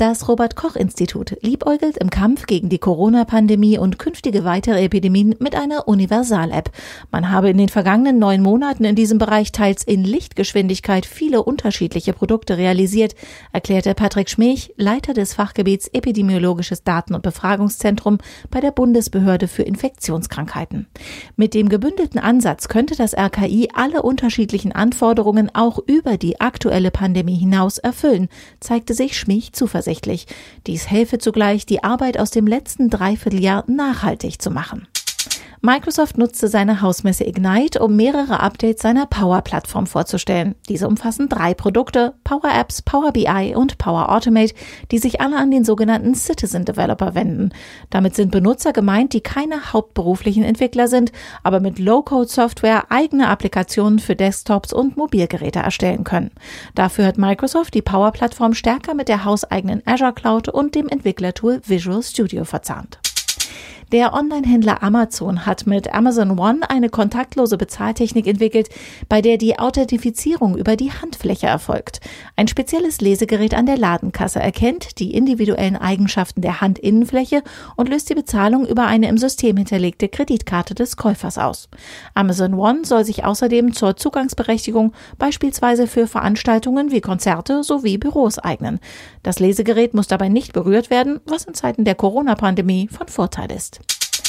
Das Robert Koch Institut liebäugelt im Kampf gegen die Corona-Pandemie und künftige weitere Epidemien mit einer Universal-App. Man habe in den vergangenen neun Monaten in diesem Bereich teils in Lichtgeschwindigkeit viele unterschiedliche Produkte realisiert, erklärte Patrick Schmech, Leiter des Fachgebiets Epidemiologisches Daten- und Befragungszentrum bei der Bundesbehörde für Infektionskrankheiten. Mit dem gebündelten Ansatz könnte das RKI alle unterschiedlichen Anforderungen auch über die aktuelle Pandemie hinaus erfüllen, zeigte sich Schmech zuversichtlich zuversichtlich. Dies helfe zugleich, die Arbeit aus dem letzten Dreivierteljahr nachhaltig zu machen. Microsoft nutzte seine Hausmesse Ignite, um mehrere Updates seiner Power-Plattform vorzustellen. Diese umfassen drei Produkte, Power Apps, Power BI und Power Automate, die sich alle an den sogenannten Citizen Developer wenden. Damit sind Benutzer gemeint, die keine hauptberuflichen Entwickler sind, aber mit Low-Code-Software eigene Applikationen für Desktops und Mobilgeräte erstellen können. Dafür hat Microsoft die Power-Plattform stärker mit der hauseigenen Azure Cloud und dem Entwicklertool Visual Studio verzahnt. Der Online-Händler Amazon hat mit Amazon One eine kontaktlose Bezahltechnik entwickelt, bei der die Authentifizierung über die Handfläche erfolgt. Ein spezielles Lesegerät an der Ladenkasse erkennt die individuellen Eigenschaften der Handinnenfläche und löst die Bezahlung über eine im System hinterlegte Kreditkarte des Käufers aus. Amazon One soll sich außerdem zur Zugangsberechtigung beispielsweise für Veranstaltungen wie Konzerte sowie Büros eignen. Das Lesegerät muss dabei nicht berührt werden, was in Zeiten der Corona-Pandemie von Vorteil ist.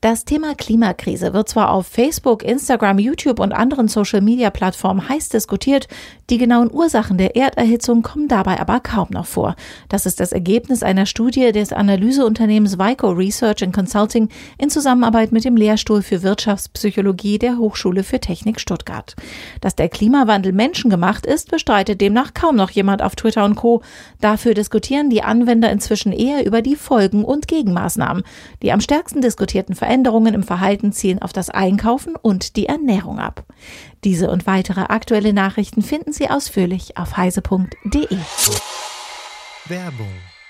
Das Thema Klimakrise wird zwar auf Facebook, Instagram, YouTube und anderen Social-Media-Plattformen heiß diskutiert, die genauen Ursachen der Erderhitzung kommen dabei aber kaum noch vor. Das ist das Ergebnis einer Studie des Analyseunternehmens Vico Research and Consulting in Zusammenarbeit mit dem Lehrstuhl für Wirtschaftspsychologie der Hochschule für Technik Stuttgart. Dass der Klimawandel menschengemacht ist, bestreitet demnach kaum noch jemand auf Twitter und Co. Dafür diskutieren die Anwender inzwischen eher über die Folgen und Gegenmaßnahmen. Die am stärksten diskutierten Veränderungen im Verhalten zielen auf das Einkaufen und die Ernährung ab. Diese und weitere aktuelle Nachrichten finden Sie ausführlich auf heise.de. Werbung